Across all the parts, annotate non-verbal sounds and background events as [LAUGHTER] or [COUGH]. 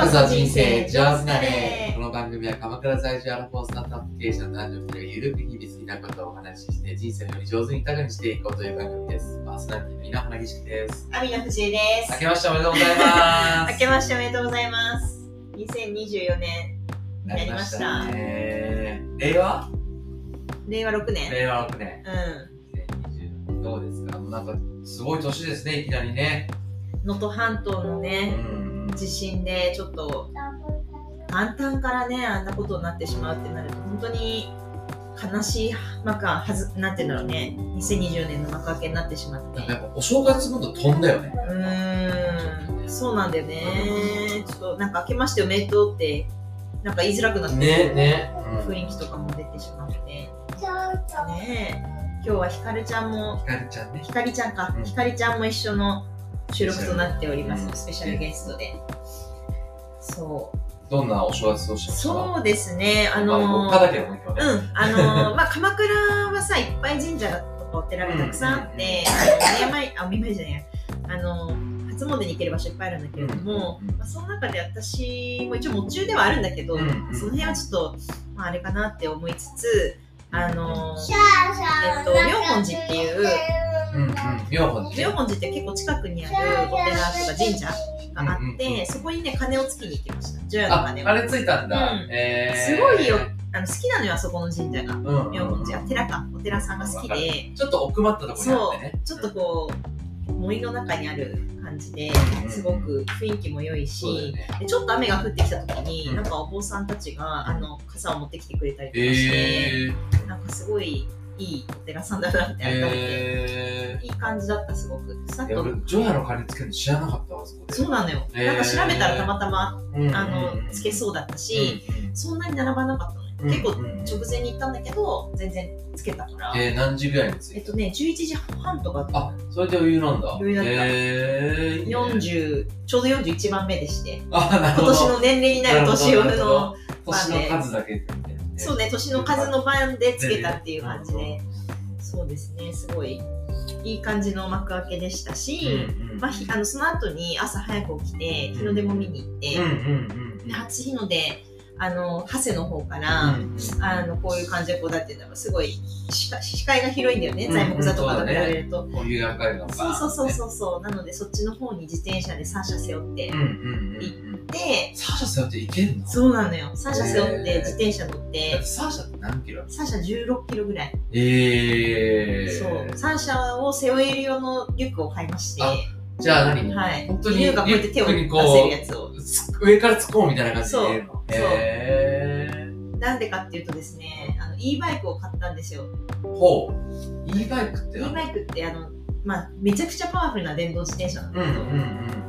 こそ人生上手なれこの番組は鎌倉在住アラフォースタートアップ経営者の男女2人がゆるく日々好きなことをお話しして人生をより上手に豊かにしていこうという番組です。パーソナリティの稲穂ぎしきです。アミナ藤井です明。けましておめでとうございます。明けましておめでとうございます。2024年になりました。ね。令和？令和6年。令和6年。う2020どうですか？なんか、すごい年ですね、いきなりね。ん。能登半島のうね、ん。地震でちょっと、簡単からね、あんなことになってしまうってなると、本当に悲しい、まか、はず、なんて言うんだろうね。2020年の幕開けになってしまってなんか。やっぱお正月ムード飛んだよね。うーん、そうなんだよね。ちょっとなんか明けましておめでとうって、なんか言いづらくなってね、ね。雰囲気とかも出てしまって。ねえ、今日はひかるちゃんも、ひかりちゃんね。ひかりちゃんかう、んひかりちゃんも一緒の収録となっておりますうん。スペシャルゲストで。そう。どんなお正月過ごしたそうですね、あまあ、の僕だけどね。うん、あのー [LAUGHS] まあ、鎌倉はさ、いっぱい神社とかお寺がたくさんあって、あの、お見舞い、あ、お見舞いじゃないや、あの初詣に行ける場所いっぱいあるんだけれども、うんうんうんまあ、その中で私も一応夢中ではあるんだけど、うんうんその辺はちょっと、まあ、あれかなって思いつつ、あのーえっと、妙本寺っていう、うんうん。妙本寺。妙本寺って結構近くにあるお寺とか神社があって、うんうんうんそこにね、鐘をつきに行きました。除夜のあ、鐘を。あれついたんだ。うんえーすごいよ。あの好きなのよ、あそこの神社が。うんうんうん。妙本寺、寺か、お寺さんが好きで、ちょっと奥まったところにあってね。ちょっとこう、森の中にある感じですごく雰囲気も良いし、そうだよね。でちょっと雨が降ってきた時に、うんなんかお坊さんたちがあの傘を持ってきてくれたりとかして、えー、なんかすごいいいお寺さんだなって改めて、えいい感じだったすごく。さっー。いや、と俺、ジョヤの鐘つけるの知らなかったわ、そこで。そうなのよ、へー。なんか調べたらたまたまうんうんうんあのつけそうだったし、そんなに並ばなかったのよ、うん結構うん。うん直前に行ったんだけど全然つけたから、えー、何時ぐらいについたえっとね11時半とか。あ、それで余裕なんだ。余裕だった。えー、いいね40ちょうど41番目でして。あ、なるほど。今年の年齢になる年をの年の数だけ。そうね年の数の番でつけたっていう感じで。そうですねすごいいい感じの幕開けでしたし、うんうんまあ、ひあのその後に朝早く起きて日の出も見に行って、うんうんうん。で初日の出あの長谷の方から、うん。あのこういう感じでこうだっていうのがすごい視界視界が広いんだよね、うん。材木座とかと比べると。こういう赤いのがそうそうそうそうそう。なのでそっちの方に自転車で3車背負ってうんうんうんうんでサーシャ背負っていけるのそうなのよ。3車背負って自転車乗って。てサーシャって何キロ？3車16キロぐらい。ええそう。3車を背負える用のリュックを買いまして。あじゃあ何？はい。本当に犬がこうやって手を出せるやつを。つ上から突っ込むみたいな感じで。そう。へなんでかっていうとですねあの e バイクを買ったんですよ。ーほう。E バイクって e バイクってあのまあめちゃくちゃパワフルな電動自転車なんだけど、うんうんうん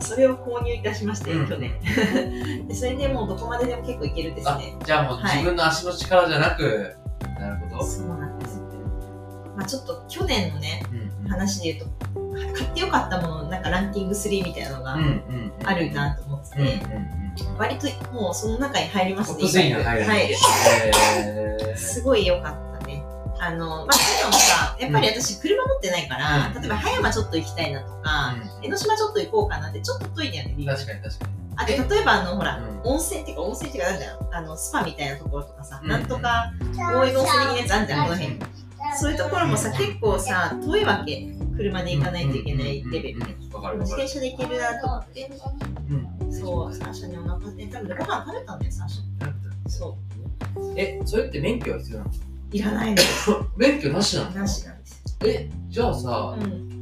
それを購入いたしまして、うん去年。[LAUGHS] でそれでもうどこまででも結構いけるですあね。じゃあもうはい自分の足の力じゃなくなるほど。そうなんですまあちょっと去年のねうん。話で言うと買ってよかったものなんかランキング3みたいなのがあるなと思ってて、割ともうその中に入りますねトップ3に入るすごい良かったね。あの、まあ、というのもさ、やっぱり私車持ってないから、うん。例えば葉山ちょっと行きたいなとか、江ノ島ちょっと行こうかなってちょっと遠いんだよね、確かに確かに。あと、例えばあの、ほら、う温泉っていうか、温泉っていうか、なんだよ、あの、スパみたいなところとかさ、うん。なんとか、大江戸温泉的なやつあんじゃん、この辺。に。そういうところもさ、結構さ、遠いわけ。車で行かないといけないレベルで。自転車で行けるなと思って、うん。そう、サーシャにお腹で、多分ご飯食べたんだよ、サーシャ。そえそれって免許は必要なの？う。いらないの。[LAUGHS] 免許なしなの？なしなんです。えじゃあさうん。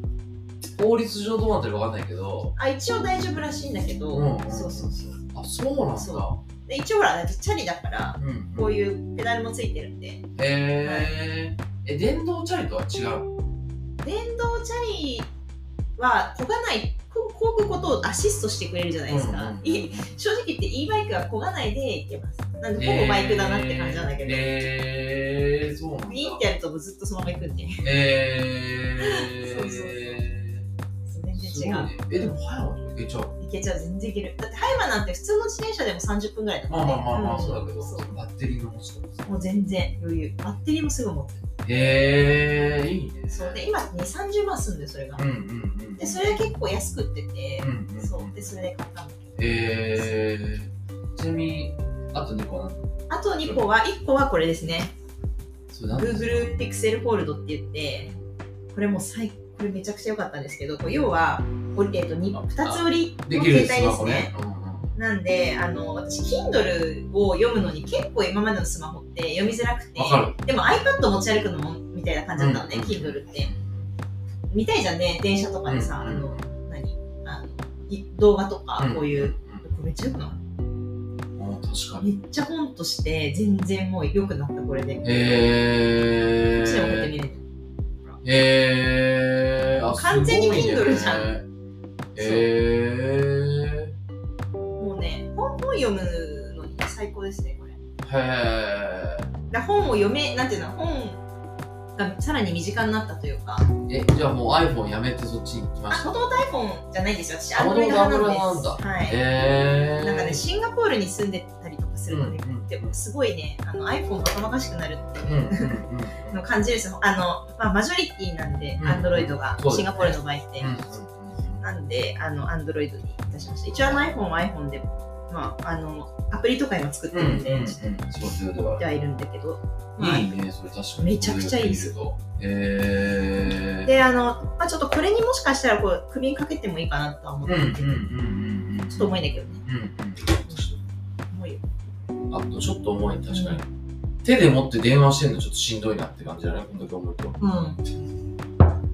法律上どうなってるかわかんないけど。あ一応大丈夫らしいんだけど、うんそうそうそう。あそうなんだ。そで一応ほらチャリだからうんこういうペダルもついてるんで。へええ電動チャリとは違う電動チャリは漕がないここぐことをアシストしてくれるじゃないですか、い正直言って e バイクは漕がないで行けますなんでほぼバイクだなって感じなんだけど、へえそうなんだ。ビーってやるとずっとそのまま行くんで。へそうそうそうえ全然違う。ね。えでも早いの？いけちゃう？行けちゃう。全然行ける。だって葉山なんて普通の自転車でも30分ぐらいだから、まあね、まあまあまあそうだけどそうバッテリーの持ちともう全然余裕。バッテリーもすぐ持ってるへえいいね。そうで今2 3 0万すんだよそれが、うんうんうんでそれは結構安くってて、うんうんそうでそれで買ったんだけどえー、ちなみに、あと2個は？何あと2個は、1個はこれですね。それ何 Google Pixel Fold って言って、これもう最これめちゃくちゃ良かったんですけど、こう要は、えっと、にあ2つ折りの携帯ですね。ね。。うんうんなんで、あの、私、Kindle を読むのに結構今までのスマホって読みづらくてでも iPad 持ち歩くのもみたいな感じだったのね、うん。Kindle って。見たいじゃんね、電車とかでさ、うん。あの、何？あのい動画とか、こういう、ん。これめっちゃ良くない？確かめに。っちゃ本として、全然もう良くなった、これで。こえっちでもこうやってー。見れる。えー、あ完全に Kindle じゃん。えもうね、本本読むのに最高ですね、これ。ー、へだ本を読め、なんていうの、本がさらに身近になったというか、ー。え、じゃあもう iPhone やめてそっちに行きまあ、したもともと iPhone じゃないんですよ。私、あ Android 派なんです。元々 Android なんだはい。えー。なんかね、シンガポールに住んでたりとかするので、うんうんでもすごいね、あの iPhone が頭かしくなるっていううん [LAUGHS] のを感じですよ。あの、まあ、マジョリティなんで、うん Android が、そうですねシンガポールの場合って。うんなんで、あの、Android にいたしました。一応あの iPhone は iPhone で、まあ、あの、アプリとか今作ってうんうんるんで、うんうんちょっそうはいるんだけど、まあいいね、それ確かに。めちゃくちゃいいですよ。えー。で、あの、まあ、ちょっとこれにもしかしたらこう首にかけてもいいかなとは思っうんうんてて、うんうんうん。ちょっと重いんだけどね。うんうん。重いよ。あとちょっと重い、確かに。手で持って電話してるのちょっとしんどいなって感じだね、この時思うと。うん。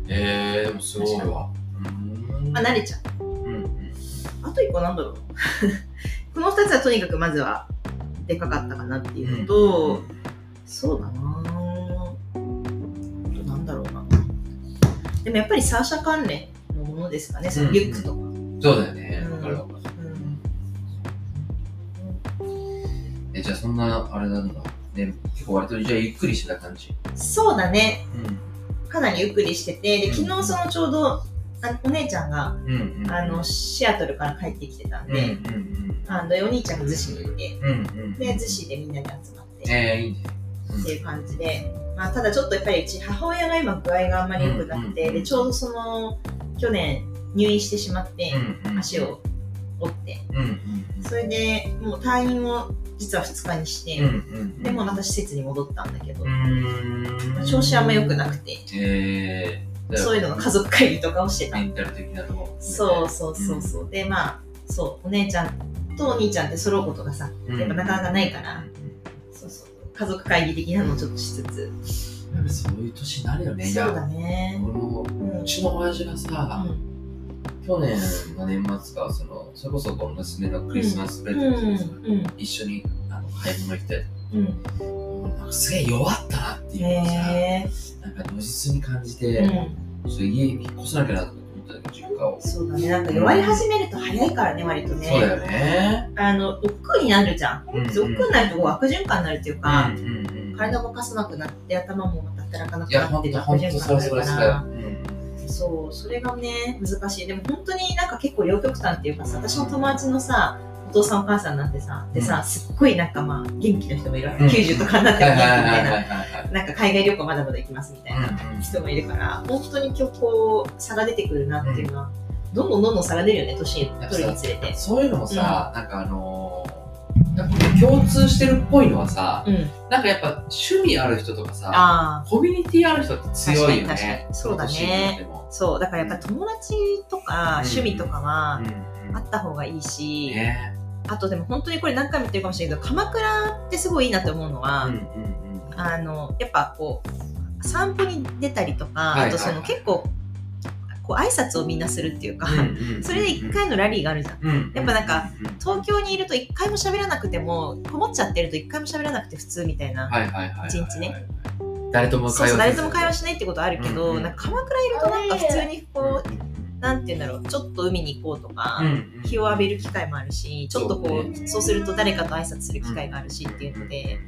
えー、でもすごいわ。うんまあ、慣れちゃう。うんうん。あと一個なんだろう。この二つはとにかくまずはでかかったかなっていうのと、そうだななんだろうな。でもやっぱりサーシャ関連のものですかね、そのリュックとか。そうだよね。うんわかるわかる。うんえ、じゃあそんな、あれなんだ。ね、結構割とじゃあゆっくりしてた感じ。そうだね。うん。かなりゆっくりしてて、で、昨日そのちょうど、あのお姉ちゃんが、うんうん。あの、シアトルから帰ってきてたんうんうんで、あの、お兄ちゃんが逗子にいて。で、逗子でみんなで集まって、えー、いいね。っていう感じで、まあ、ただちょっとやっぱりうち母親が今具合があんまり良くなくて、うんでちょうどその去年入院してしまって、足を折ってそれでもう退院を実は2日にして。でもうまた施設に戻ったんだけど。調子あんま良くなくて、えー、そういうのの家族会議とかをしてた、メンタル的なとこ。そうそうそうそう、でまあそうお姉ちゃんとお兄ちゃんって揃うことがさうん。やっぱなかなかないから、うん。そうそう。家族会議的なのをちょっとしつつ、やっぱそういう年になるよね。そうだね。このうちの親父がさ、うん。去年の年末かそのそれこそこの娘のクリスマスプレゼントでさ、うん。一緒にあの買い物行ってうんなんかすげえ弱ったなっていうのをさへなんか如実に感じて、え、うん、ちょっと家引っ越さなきゃなと思ったんを、そうだね。なんか弱り始めると早いからね割とね。そうだよね。あの億劫になるじゃん。うんうん。億劫になると悪循環になるっていうか、うんうんうん体動かさなくなって頭もまた働かなくなってとほんとそれそれそれ、うん。そうそれがね難しい。でも本当になんか結構両極端っていうかさ私の友達のさお父さんお母さんなんてさでさ、すっごいなんかまあ元気な人もいるわけ、うん。90とかになってはいも元気みたいな。はいなんか海外旅行まだまだ行きますみたいなうんうん人もいるから本当に今日こう差が出てくるなっていうのは、どんどんどんどん差が出るよね年取るにつれて。そういうのもさ、なんかあのーなんか共通してるっぽいのはさ、うん。なんかやっぱ趣味ある人とかさ、ああコミュニティある人って強いよねそうだね。そう。だからやっぱ友達とか趣味とかはうん。あった方がいいし、ねあとでも本当にこれ何回も言ってるかもしれないけど鎌倉ってすごいいいなって思うのは、うんうんうん。あのやっぱこう散歩に出たりとか、はいあとそのはい結構こう挨拶をみんなするっていうか、それで一回のラリーがあるじゃん。うんやっぱなんか東京にいると一回も喋らなくてもこもっちゃってると一回も喋らなくて普通みたいな、一日ね。誰ともそうそう誰とも会話ししないってことあるけど、なんか鎌倉いるとなんか普通にこう、なんて言うんだろうちょっと海に行こうとか、日を浴びる機会もあるしちょっとこそうそうすると誰かと挨拶する機会があるしっていうので、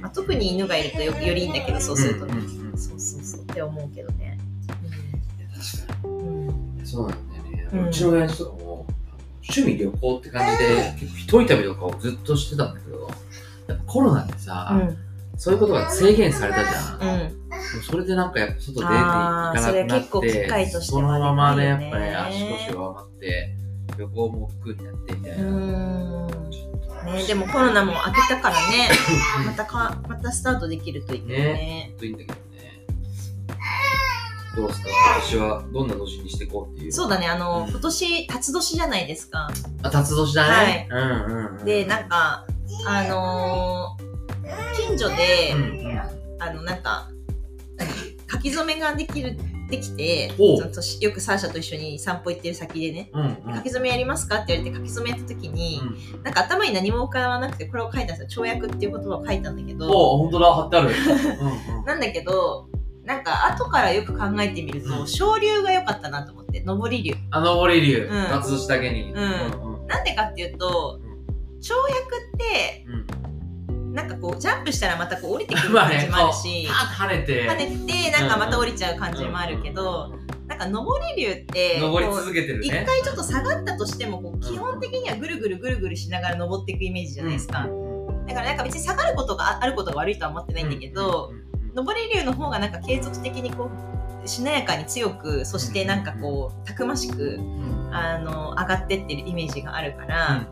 まあ、特に犬がいるとよよりいいんだけどそうすると。ね、うんうんうん。そうそうそう。って思うけどね。確かうんうん。にそうなんだよね、ううんちの親父とかも趣味旅行って感じで結構一人旅とかをずっとしてたんだけどやっぱコロナでさ、そういうことが制限されたじゃん、うんそれでなんかやっぱ外出ていかなくなあーそれ結構って機会としてそのはままねやっぱね足腰が余って旅行も億劫になってみたいうな。んねでもコロナも明けたからね [LAUGHS] またかまたスタートできるといいけどねといいんだけどね。どうですか？今年はどんな年にしていこうっていう。そうだねあの、うん今年辰年じゃないですかあ、辰年だね。うんうんうん。でなんかあのー近所で、うんうん。あのなんか何書き初めができるできてよくサーシャと一緒に散歩行ってる先でねうんうん。書き初めやりますかって言われて書き初めやった時に、なんか頭に何も浮かばなくてこれを書いたんですよ跳躍っていう言葉を書いたんだけどお本当だ、貼ってある。[LAUGHS] うんうん。なんだけどなんか後からよく考えてみると、うん昇竜が良かったなと思って上り竜あの、森竜、うん辰年だけに。んうんうん。なんでかっていうと跳躍ってうん。なんかこうジャンプしたらまたこう降りてくる [LAUGHS] 感じもあるし、跳ねて。跳ねてなんかまた降りちゃう感じもあるけど、なんか上り竜って登り続けてるね。一回ちょっと下がったとしてもこう基本的にはぐるぐるぐるぐるしながら登っていくイメージじゃないですか、だからなんか別に下がることがああることが悪いとは思ってないんだけど、上り竜の方がなんか継続的にこうしなやかに強くそしてなんかこうたくましくあの上がってってるイメージがあるから、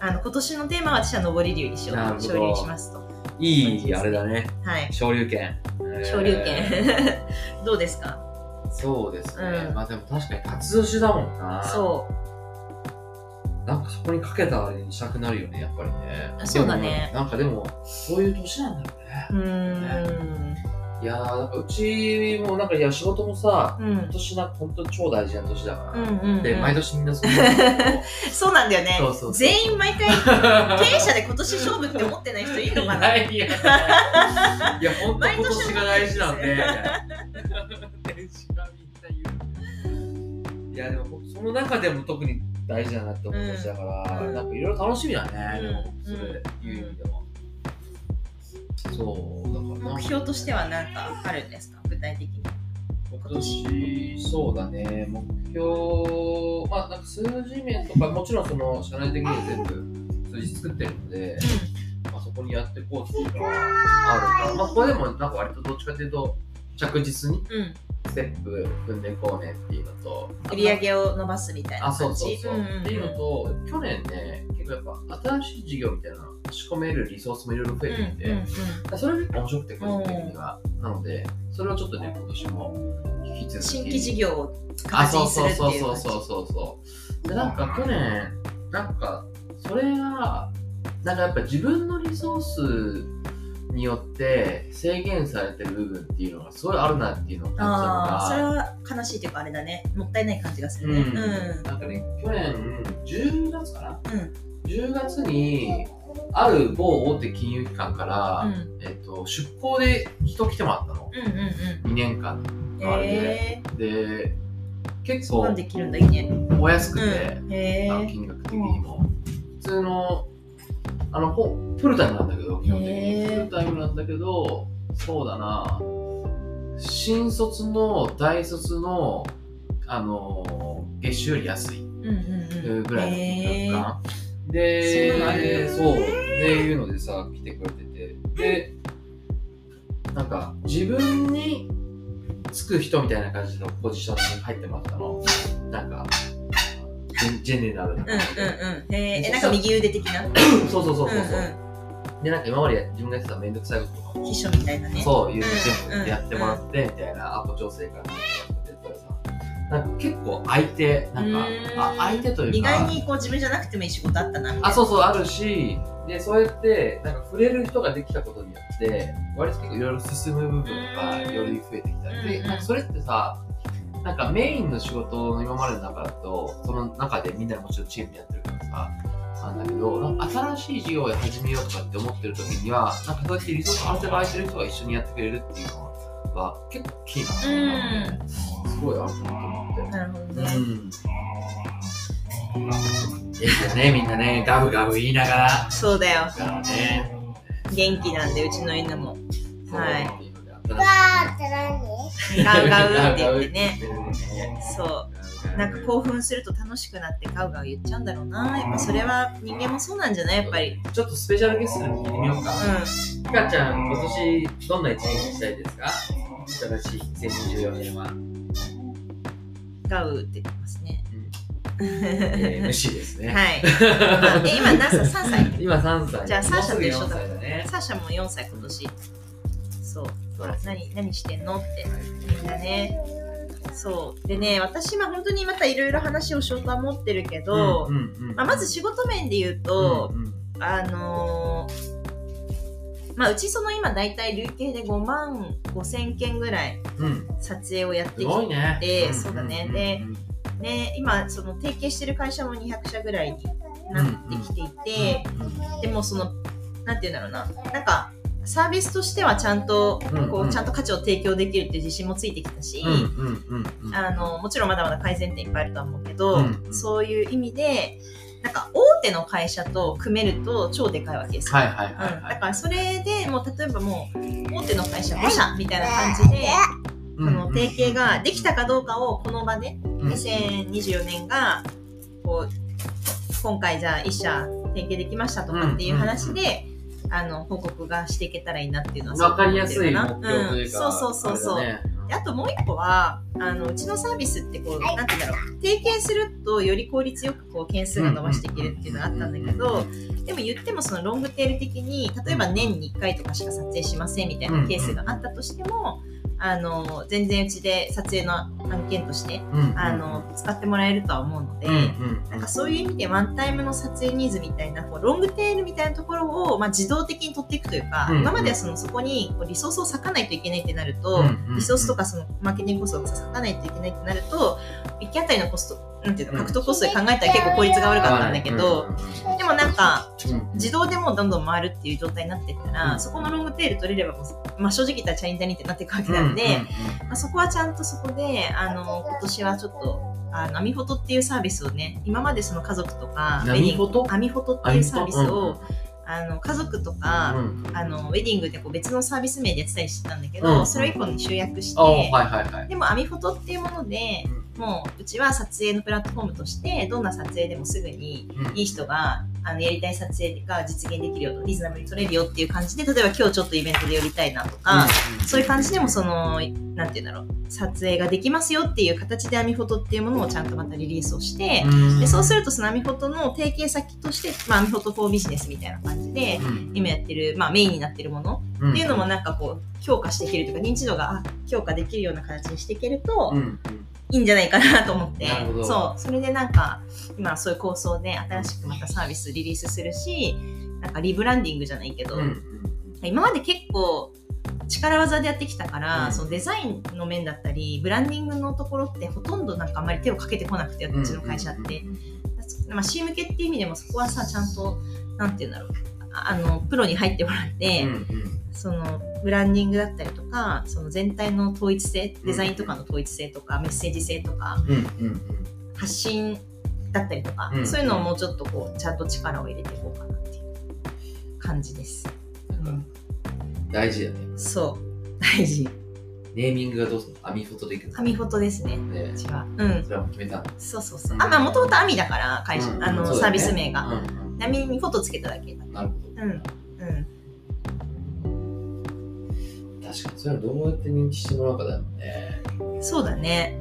あの今年のテーマは私は上り竜にしよう昇竜しますといいあれだね。はい昇竜拳。昇竜え拳 [LAUGHS] どうですか？ーそうですね。うんまあでも確かに辰年だもんな。そうなんかそこにかけたあれにしたくなるよね、やっぱりね。そうだねなんかでも、そういう年なんだろうね。うーんいやうちもなんかいや仕事もさ、うん今年な本当に超大事な年だから。うんうんうんで、毎年みんなそうなんだけそうなんだよね全員毎回ど。経営者で今年勝負って思ってない人いるのかな？[LAUGHS] いや本当今年が大事なんで、いな。年始はみんな言う。いや、でも僕その中でも特に大事だなって思う年だから、うんなんかいろいろ楽しみだね、うんでも、それいう意味では。そう、だから目標としては何かあるんですか？具体的に。今年、そうだね、目標、まあ、なんか数字面とか、もちろんその社内的には全部数字作ってるので、まあ、そこにやっていこうっていうのはあるか。ら、まあ、これでもなんか割とどっちかというと、着実にうん、うんステップ踏んでいこうねっていうのと、売り上げを伸ばすみたいなあ、そう感じそう。そう。んんん。っていうのと、去年ね、結構やっぱ新しい事業みたいなの仕込めるリソースもいろいろ増えてきて、うんうんそれが結構面白くて、個人的には。なので、それをちょっとね、今年も引き続き。新規事業をあ、形そうにするそうっていう感じそうそうそうそう。で、なんか去年、なんか、それが、なんかやっぱ自分のリソースによって制限されてる部分っていうのがすごいあるなっていうのを感じたのああそれが、は悲しいというかあれだねもったいない感じがするねうんうんなんかね、去年10月かな、うん ?10 月に、ある某大手金融機関から、うん。えっと、出向で人来てもらったの。うんうん2年間。うんあれで。へえで、結構できるんだいいねお安くて、うん。へえあの金額的にも。普通の、あの、ほフルタイムなんだけど、基本的に。フルタイムなんだけど、そうだな、新卒の大卒の、あの、月収より安い。うんうんうん。ぐらいの金へ額かえな。で、そんなのあるそう、っていうのでさ、来てくれてて。で、なんか、自分につく人みたいな感じのポジションに入ってもらったの。なんか、ジェネラルなうんうん感じで。うん。へええなんか右腕的な？[COUGHS] そうそうそうそうそう。うんで、なんか今まで自分がやってためんどくさいこととかも。秘書みたいなね。そういう全部やってもらって、みたいな、アポ調整からなんか結構相手、なんか、うん。あ相手というか、意外にこう自分じゃなくてもいい仕事あったなみたいな。あ、そうそう、あるし、で、そうやって、なんか触れる人ができたことによって、割と結構いろいろ進む部分がより増えてきたり、で、うんなんかそれってさ、なんかメインの仕事の今までの中だと、その中でみんなもちろんチームでやってるからさ、なんだけど、なんか新しい事業を始めようとかって思ってる時には、なんかそうやってリソースある程度空いてる人が一緒にやってくれるっていうのは結構キーなんだよね。すごいあるなと思って。なるほど。ねうん。ですよね、みんなね、ガブガブ言いながら。そうだよ。だからね。元気なんでうちの犬も。はい。いう。のでわーって何ガウガウって言ってね。ガウガウ言ってね。そう。なんか興奮すると楽しくなってガウガウ言っちゃうんだろうな。やっぱそれは人間もそうなんじゃない？やっぱり。ちょっとスペシャルゲストでも聞いてみようか。うひかちゃん、今年どんな一年にしたいですか？新しい2024年は。んガウって言ってますねえー、虫ですね。はい。あえ今何歳 ?3 歳今3歳。じゃあサーシャと一緒だもうすぐ4歳だね。サーシャも4歳今年。そう。そう何何してんの？ってみんなね。そう。でね、私は本当にまたいろいろ話をしようとは思ってるけど、うんうんうんまあ、まず仕事面で言うと、うんうんあのーまあ、うちその今大体累計で5万5千件ぐらいうん、撮影をやってすきて、ごいね。でんそうだね。んでね、今その提携してる会社も200社ぐらいになってきていて、でもそのなんて言うんだろうな。なんかサービスとしてはちゃんとうんうん。こうちゃんと価値を提供できるっていう自信もついてきたし、うんうんうんうん。あのもちろんまだまだ改善点いっぱいあるとは思うけど、うんうん。そういう意味でなんか大手の会社と組めると超でかいわけですよ。はいはいはいうん、はい。だからそれでもう例えばもう大手の会社5社みたいな感じでその提携ができたかどうかをこの場でうん2024年がこう今回じゃあ1社提携できましたとかっていう話で、あの報告がしていけたらいいなっていうのはすごくわかりやすい目標というか、ん、そうそうそうそう、ねであともう一個はあのうちのサービスってこうなんて言うんだろう。提携するとより効率よくこう件数が伸ばしていけるっていうのがあったんだけどでも言ってもそのロングテール的に例えば年に1回とかしか撮影しませんみたいなケースがあったとしてもあの全然うちで撮影の案件としてうんうん。あの使ってもらえるとは思うので。うんうん。なんかそういう意味でワンタイムの撮影ニーズみたいなこうロングテールみたいなところを、まあ、自動的に取っていくというか、うん今まではそのそこにこうリソースを割かないといけないってなると、うんうんリソースとかそのマーケティングコストを割かないといけないってなると1件あたりのコストなんていうの獲得コストで考えたら結構効率が悪かったんだけど、でもなんか自動でもうどんどん回るっていう状態になってったら、うん。そこのロングテール取れればもう、まあ、正直言ったらチャリンタニってなっていくわけなんで、まあ、そこはちゃんとそこであの今年はちょっとあのアミフォトっていうサービスをね今までその家族とかアミフォト？ウェディングアミフォトっていうサービスうんを、あの家族とか、うんあのウェディングでこう別のサービス名でやってたりしてたんだけど、うんそれを一個に集約して、あはいはいはい。でもアミフォトっていうもので、もううちは撮影のプラットフォームとしてどんな撮影でもすぐにいい人があのやりたい撮影が実現できるよとリーズナブルに撮れるよっていう感じで例えば今日ちょっとイベントで寄りたいなとか、そういう感じでもそのなんて言うんだろう撮影ができますよっていう形でアミフォトっていうものをちゃんとまたリリースをして、でそうするとそのアミフォトの提携先として、まあ、アミフォトフォービジネスみたいな感じで今やってる、まあ、メインになってるものうん。っていうのもなんかこう強化していけるというか認知度があ強化できるような形にしていけるといいんじゃないかなと思って、そう。それでなんか今そういう構想で新しくまたサービスリリースするしなんかリブランディングじゃないけど、うん。うん今まで結構力技でやってきたから、うん。そのデザインの面だったりブランディングのところってほとんどなんかあんまり手をかけてこなくてうちの会社って、まあ、C 向けっていう意味でもそこはさちゃんとなんて言うんだろう。ああのプロに入ってもらって、うんうんそのブランディングだったりとかその全体の統一性デザインとかの統一性とか、メッセージ性とか発信だったりとか、うん。そういうのをもうちょっとこうちゃんと力を入れていこうかなっていう感じです。なんか大事だね。そう。大事。ネーミングがどうするの？アミフォトでいくの？アミフォトですね。ねうちは。うん。それは決めたの？そうそうそう。あまあもともとアミだから会社、うん。あの、サービス名が、うんうんちなみにフォトつけただけだなるほうん。うん。ど。確かに、それはどうやって認知してもらうかだよね。そうだね。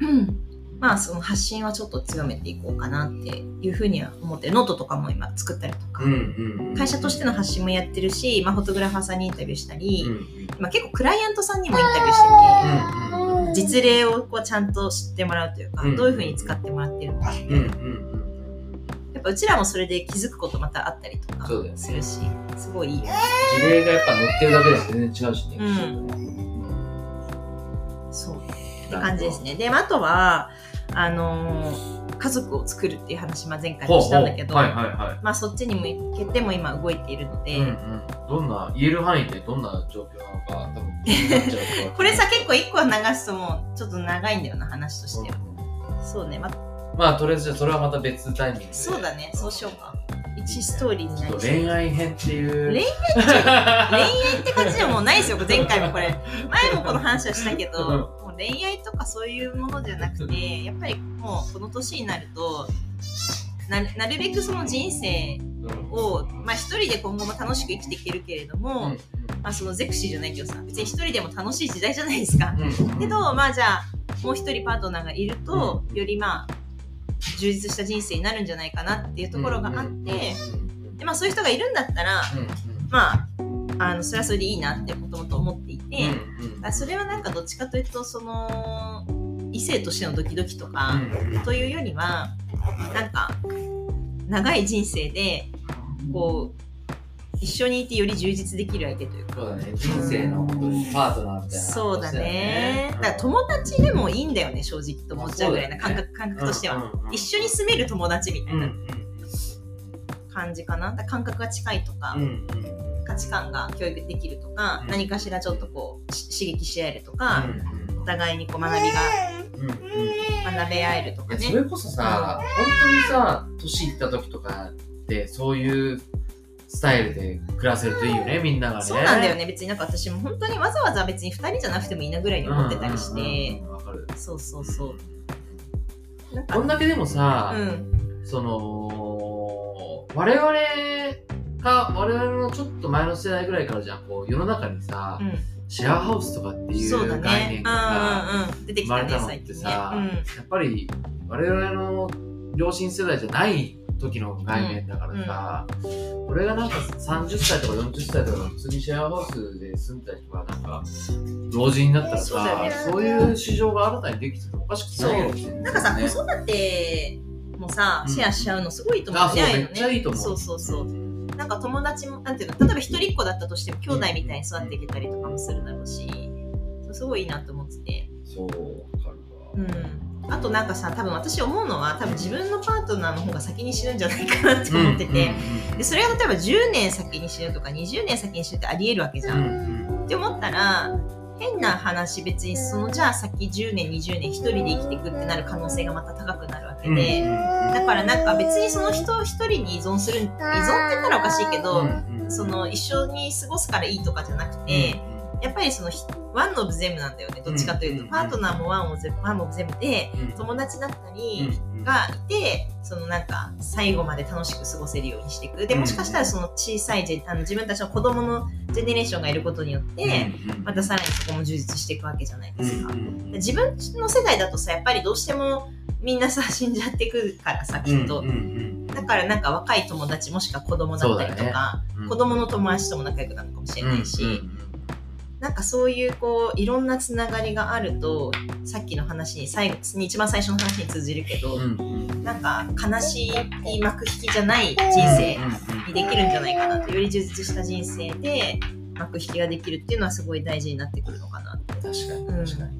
うん。まあ、その発信はちょっと強めていこうかなっていうふうには思ってる。ノートとかも今作ったりとか、うんうん。会社としての発信もやってるし、まあ、フォトグラファーさんにインタビューしたり、うん結構クライアントさんにもインタビューしてうんて、実例をこうちゃんと知ってもらうというか、うんどういうふうに使ってもらってるのか、うんうんうんやっぱうちらもそれで気づくことまたあったりとかするし、すごいいいよね。事例がやっぱ載ってるだけで全然違うしね。うんそう。って感じですね。で、あとは、あのー家族を作るっていう話、まあ、前回もしたんだけど、まあ、そっちに向けても今動いているので、い。うんうん。どんな、言える範囲でどんな状況なのか、多分 [LAUGHS] これさ、結構一個流すともうちょっと長いんだよな、話としては。そうね、まあ、まあ、とりあえずじゃあそれはまた別タイミングで。そうだね、そうしようか。一ストーリーになりそう。恋愛編っていう。恋恋愛って感じでももうないですよ、前回もこれ。前もこの話はしたけど、うんもう恋愛とかそういうものじゃなくて、やっぱりもうこの年になると、ななるべくその人生うんを、まあ、一人で今後も楽しく生きていけるけれども、うんまあ、そのゼクシーじゃないけどさ別に一人でも楽しい時代じゃないですか。うんうんけどまあじゃあもう一人パートナーがいると、うんよりまあ充実した人生になるんじゃないかなっていうところがあって、でまあ、そういう人がいるんだったら、まああのそれはそれでいいなってもともと思っていて、だからそれはなんかどっちかというとその異性としてのドキドキとか、というよりはなんか長い人生でこう一緒にいてより充実できる相手というか。そうだね。人生の本当にパートナーみたいな。そうだね。だから友達でもいいんだよね、正直と思っちゃうぐらいな感覚,、感覚としては。一緒に住める友達みたいな。感じかな。だ感覚が近いとか、価値観が教育できるとか、うん。何かしらちょっとこうし刺激し合えるとか、お互いにこう学びが学べ合えるとかね。それこそさ、本当にさ、年いった時とかって、そういうスタイルで暮らせるといいよね、みんながね。そうなんだよね。別になんか私も本当にわざわざ別に2人じゃなくてもいいなぐらいに思ってたりしてうん。うんうんわかる。そうそうそう。なんかこんだけでもさ、うん。その、我々が、我々のちょっと前の世代ぐらいからじゃん、こう、世の中にさ、うん。シェアハウスとかっていそう概ね。念がさ、うんうんうん。出てきたね、生まれたのっ。てさ、うん。やっぱり我々の両親世代じゃない時の概念だからさ、俺がなんか30歳とか40歳とか普通にシェアハウスで住んでた人がなんか老人になったらさそうだよね。そういう市場が新たにできててもおかしくないよね。なんかさ、ね子育てもさ、うん。シェアしちゃうのすごいと思ううめっちゃいいと思う。そうそうそう。なんか友達も、なんていうの、例えば一人っ子だったとしても、兄弟みたいに育っていけたりとかもするだろうし、そうすごいいいなと思ってて。そうわかるわ。うん。あとなんかさ、多分私思うのは、多分自分のパートナーの方が先に死ぬんじゃないかなって思ってて、でそれが例えば10年先に死ぬとか20年先に死ぬってありえるわけじゃん。って思ったら変な話別にそのじゃあ先10年20年一人で生きていくってなる可能性がまた高くなるわけで、だからなんか別にその人一人に依存する依存って言ったらおかしいけど、その一緒に過ごすからいいとかじゃなくて、やっぱりそのひワンオブゼムなんだよね。どっちかというと、うん。パートナーもワンオブゼムワンオブゼムで友達だったりがいてそのなんか最後まで楽しく過ごせるようにしていく。でもしかしたらその小さいジェあの自分たちの子供のジェネレーションがいることによって、またさらにそこも充実していくわけじゃないですか。で自分の世代だとさやっぱりどうしてもみんなさ死んじゃってくからさきっと、だからなんか若い友達もしくは子供だったりとか、子供の友達とも仲良くなるのかもしれないし、なんかそういうこういろんなつながりがあるとさっきの話に最後に一番最初の話に通じるけど、なんか悲しい幕引きじゃない人生にできるんじゃないかなとより充実した人生で幕引きができるっていうのはすごい大事になってくるのかなって。確かにうん確かに。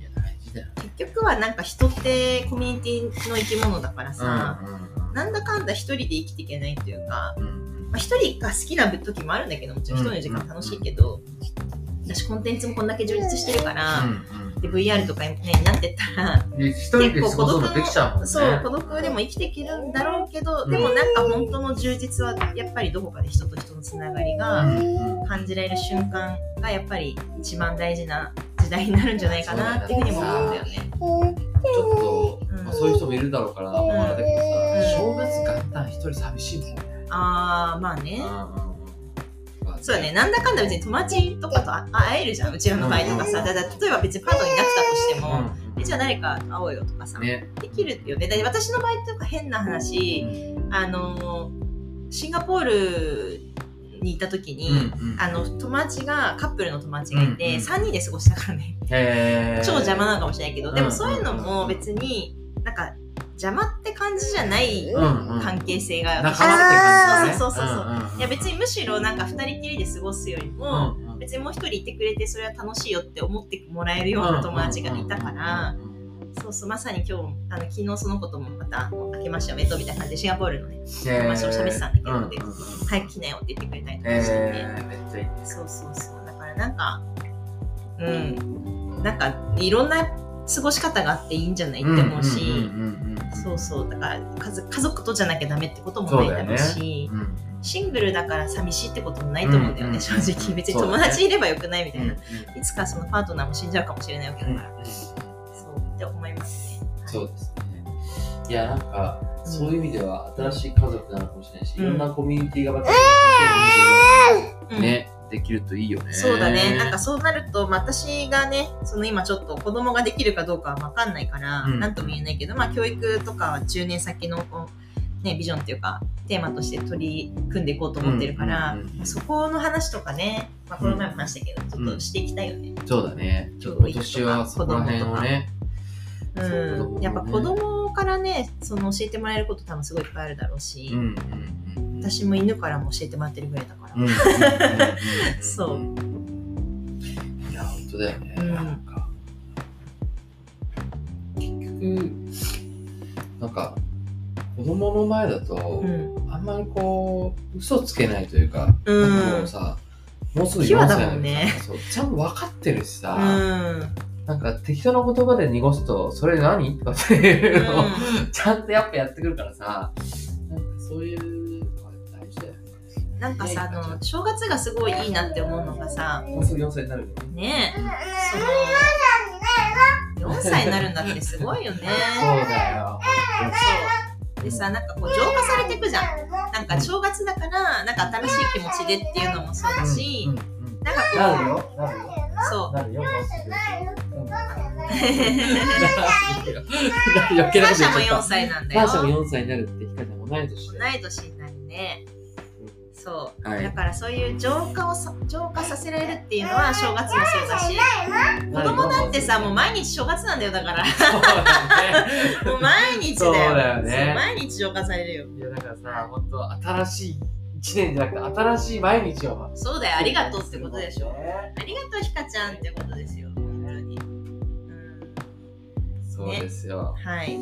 いや大事だよね。結局はなんか人ってコミュニティの生き物だからさ、なんだかんだ一人で生きていけないというか、まあ、一人が好きな時もあるんだけどもちろん一人の時間楽しいけど、私コンテンツもこんだけ充実してるから、で VR とかに、ね、なってったら一人で過ごすのできちゃうもそう孤独でも生きていけるんだろうけど、でもなんか本当の充実はやっぱりどこかで人と人のつながりが感じられる瞬間がやっぱり一番大事な時代になるんじゃないかなっていうふうにも思うんだよね。ちょっと、うんまあ、そういう人もいるだろうから、んあれだけどうん。さ、正月元旦一人寂しいもんね。あーまあね。うんそうだね、なんだかんだ別に友達とかとあ会えるじゃん、うちらの場合とかさ。だから例えば別にパートナーいなくたとしても、えじゃあ誰か会おうよとかさ、ね。できるよね。だって私の場合とか変な話、あのシンガポールにいた時に、あの友達がカップルの友達がいて、うんうん3人で過ごしたからね。超邪魔なのかもしれないけど、でもそういうのうんも別になんか邪魔って感じじゃないうんうん。関係性が、仲間って感じだね。そうそうそうそう。うんうんうんいや別にむしろなんか2人きりで過ごすよりも、うんうん。別にもう一人いてくれてそれは楽しいよって思ってもらえるような友達がいたから、そうそうまさに今日あの昨日そのこともまた明けましておめでとうみたいな感じでシンガポールのね友達と喋ってたんだけど、うんうん早く来なよって言ってくれたりとかしてて、えー。そうそうそう。だからなんかうん。なんかいろんな過ごし方があっていいんじゃないって思うし、んうんうんうんそうそう。だから家族家族とじゃなきゃダメってこともないだろうしうん。シングルだから寂しいってこともないと思うんだよね、うんうん正直。別に友達いればよくないみたいな、うんうんいつかそのパートナーも死んじゃうかもしれないわけだから、うんそうって思います。ねそうですね。いや、なんか、うんそういう意味では新しい家族なのかもしれないし、うん。いろんなコミュニティがまた、うん。ね、できるといいよね。そうだね。なんかそうなると、まあ私がね、その今ちょっと子供ができるかどうかはわかんないから、うんなんとも言えないけど、まあ教育とかは10年先のこう、ね、ビジョンっていうか、テーマとして取り組んでいこうと思ってるから、うんうんそこの話とかね、まあこの前も話したけど、ちょっとしていきたいよね。そうだね。ちょっと今年はそこら辺をね。うん。ねやっぱ子供からね、その教えてもらえること多分すごいいっぱいあるだろうし、うんうんうん。私も犬からも教えてもらってるぐらいだそういや、本当だよね。うんなんか、結局、なんか、子供の前だと、うん。あんまりこう、嘘つけないというか、うんなんかもうさ、もうすぐピュア4歳なのだもんねちゃんと分かってるしさ、うん。なんか適当な言葉で濁すと、それ何？とかっていうのを、うちゃんとやっぱやってくるからさ、なんかそういう。なんかさ、あの、正月がすごいいいなって思うのがさ、もうすぐ4歳になるよね。ねえ、その、4歳になるんだってすごいよね。そうだよ。そう。でさ、なんかこう、浄化されていくじゃん。なんか正月だから、なんか新しい気持ちでっていうのもそうだし、うんうんうんなんかこなるよ。なるよ。う、そう。なるよ。もうすぐ。う [LAUGHS] ん余計なサーシャも4こと言っちゃった。歳なんだよ。サーシャも4歳になるって、ヒカちゃんも同い年。同い年になるね。そう。はいだからそういう浄化をさ浄化させられるっていうのは正月もそうだし、子供だってさ、もう毎日正月なんだよ、だから。そうだね。もう毎日だよ。そうだよねそう毎日浄化されるよ。いや、だからさ、本当新しい1年じゃなくて、新しい毎日を。そうだよ、ありがとうってことでしょ。ねありがとう、ひかちゃんってことですよ。そうですよ。はい。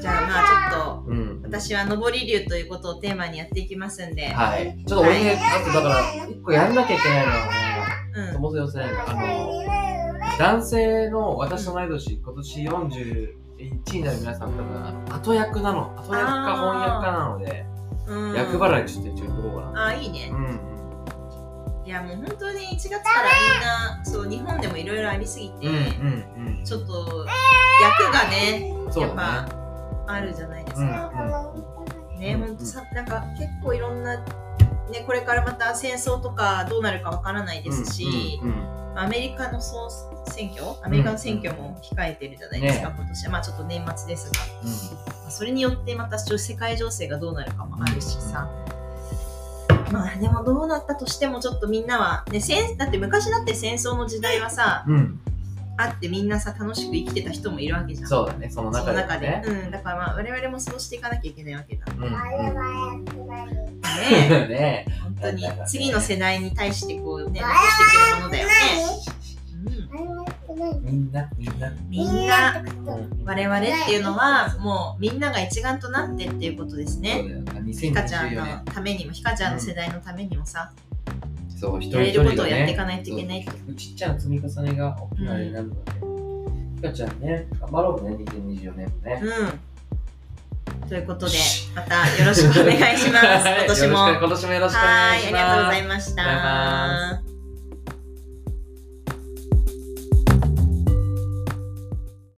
じゃあまあちょっと、うん。私は上り流ということをテーマにやっていきますんで、はい。ちょっと俺ね、あとだから、一個やんなきゃいけないのはね、うん。そもそもせないのあの、男性の私と同い年、今年41になる皆さん多分、後役なの。後役か翻訳家なので、うん、役払いちょっと一応言っとこうかな。あ、いいねう。ん。いやもう本当に1月からみんな、そう、日本でもいろいろありすぎて、うんうんちょっと役がね、やっ。ぱあるじゃないですうんか。ね、うんほんとさ、なんか結構いろんな、ね、これからまた戦争とかどうなるかわからないですし、うんうんアメリカの総選挙、アメリカの選挙も控えてるじゃないですか、ね今年は。まあちょっと年末ですが、うんまあそれによってまた世界情勢がどうなるかもあるしさ。まあでもどうなったとしてもちょっとみんなは、ね、戦だって昔だって戦争の時代はさ、うん。あってみんなさ楽しく生きてた人もいるわけじゃん。そうだね、そのそ中で、の中で。ね。うん、だからまあ我々もそうしていかなきゃいけないわけだ。うんうんね [LAUGHS] ね本当に次の世代に対してこうね、残していけるものだよね。うん、みんな、みんな。みんな、うん我々っていうのはもうみんなが一丸となってっていうことですね。ひかちゃん2024の年。ためにも、ひかちゃんの世代のためにもさ、そう、一人やれることを一人がねやっていかないといけないちっちゃな積み重ねが大きなになるので、ひかちゃんね、頑張ろうね、2024年もね。うん。ということで、またよろしくお願いします。[LAUGHS] 今年も。今年もよろしくお願いします。はい、ありがとうございました。